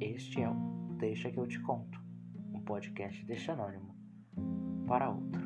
Este é o Deixa que eu te conto, um podcast deste anônimo para outro.